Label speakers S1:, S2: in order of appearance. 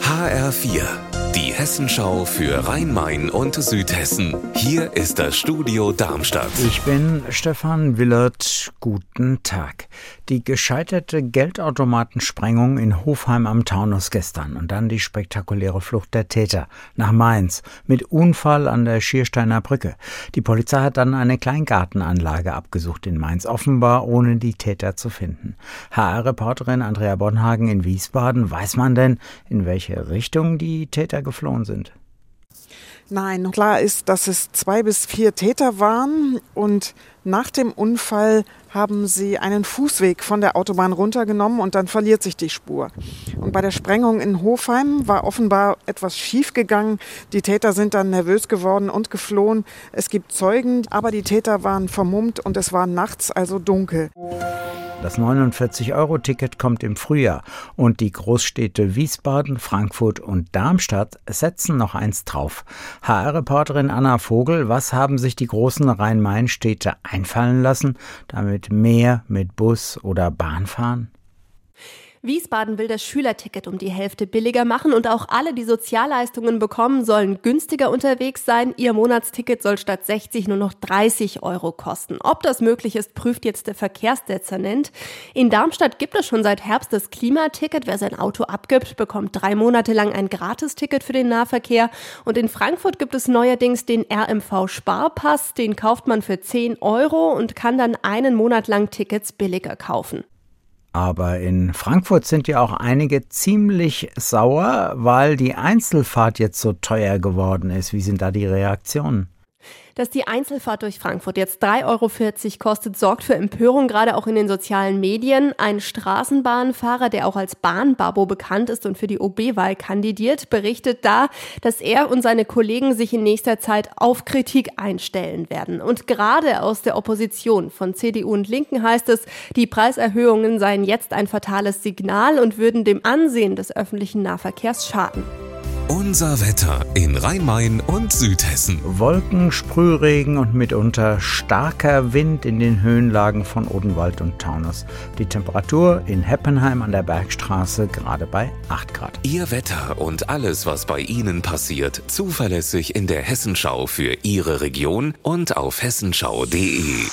S1: HR4, die Hessenschau für Rhein-Main und Südhessen. Hier ist das Studio Darmstadt.
S2: Ich bin Stefan Willert. Guten Tag. Die gescheiterte Geldautomatensprengung in Hofheim am Taunus gestern und dann die spektakuläre Flucht der Täter nach Mainz mit Unfall an der Schiersteiner Brücke. Die Polizei hat dann eine Kleingartenanlage abgesucht in Mainz, offenbar ohne die Täter zu finden. HR-Reporterin Andrea Bonhagen in Wiesbaden, weiß man denn, in welche Richtung die Täter geflohen sind?
S3: Nein, klar ist, dass es zwei bis vier Täter waren und nach dem Unfall haben sie einen Fußweg von der Autobahn runtergenommen und dann verliert sich die Spur. Und bei der Sprengung in Hofheim war offenbar etwas schiefgegangen. Die Täter sind dann nervös geworden und geflohen. Es gibt Zeugen, aber die Täter waren vermummt und es war nachts, also dunkel.
S2: Das 49-Euro-Ticket kommt im Frühjahr und die Großstädte Wiesbaden, Frankfurt und Darmstadt setzen noch eins drauf. HR-Reporterin Anna Vogel, was haben sich die großen Rhein-Main-Städte einfallen lassen, damit mehr mit Bus oder Bahn fahren?
S4: Wiesbaden will das Schülerticket um die Hälfte billiger machen und auch alle, die Sozialleistungen bekommen, sollen günstiger unterwegs sein. Ihr Monatsticket soll statt 60 nur noch 30 Euro kosten. Ob das möglich ist, prüft jetzt der Verkehrsdezernent. In Darmstadt gibt es schon seit Herbst das Klimaticket. Wer sein Auto abgibt, bekommt drei Monate lang ein Gratisticket für den Nahverkehr. Und in Frankfurt gibt es neuerdings den RMV Sparpass. Den kauft man für 10 Euro und kann dann einen Monat lang Tickets billiger kaufen.
S2: Aber in Frankfurt sind ja auch einige ziemlich sauer, weil die Einzelfahrt jetzt so teuer geworden ist. Wie sind da die Reaktionen?
S4: Dass die Einzelfahrt durch Frankfurt jetzt 3,40 Euro kostet, sorgt für Empörung, gerade auch in den sozialen Medien. Ein Straßenbahnfahrer, der auch als Bahnbabo bekannt ist und für die OB-Wahl kandidiert, berichtet da, dass er und seine Kollegen sich in nächster Zeit auf Kritik einstellen werden. Und gerade aus der Opposition von CDU und Linken heißt es, die Preiserhöhungen seien jetzt ein fatales Signal und würden dem Ansehen des öffentlichen Nahverkehrs schaden.
S1: Unser Wetter in Rhein-Main und Südhessen.
S2: Wolken, Sprühregen und mitunter starker Wind in den Höhenlagen von Odenwald und Taunus. Die Temperatur in Heppenheim an der Bergstraße gerade bei 8 Grad.
S1: Ihr Wetter und alles, was bei Ihnen passiert, zuverlässig in der Hessenschau für Ihre Region und auf hessenschau.de.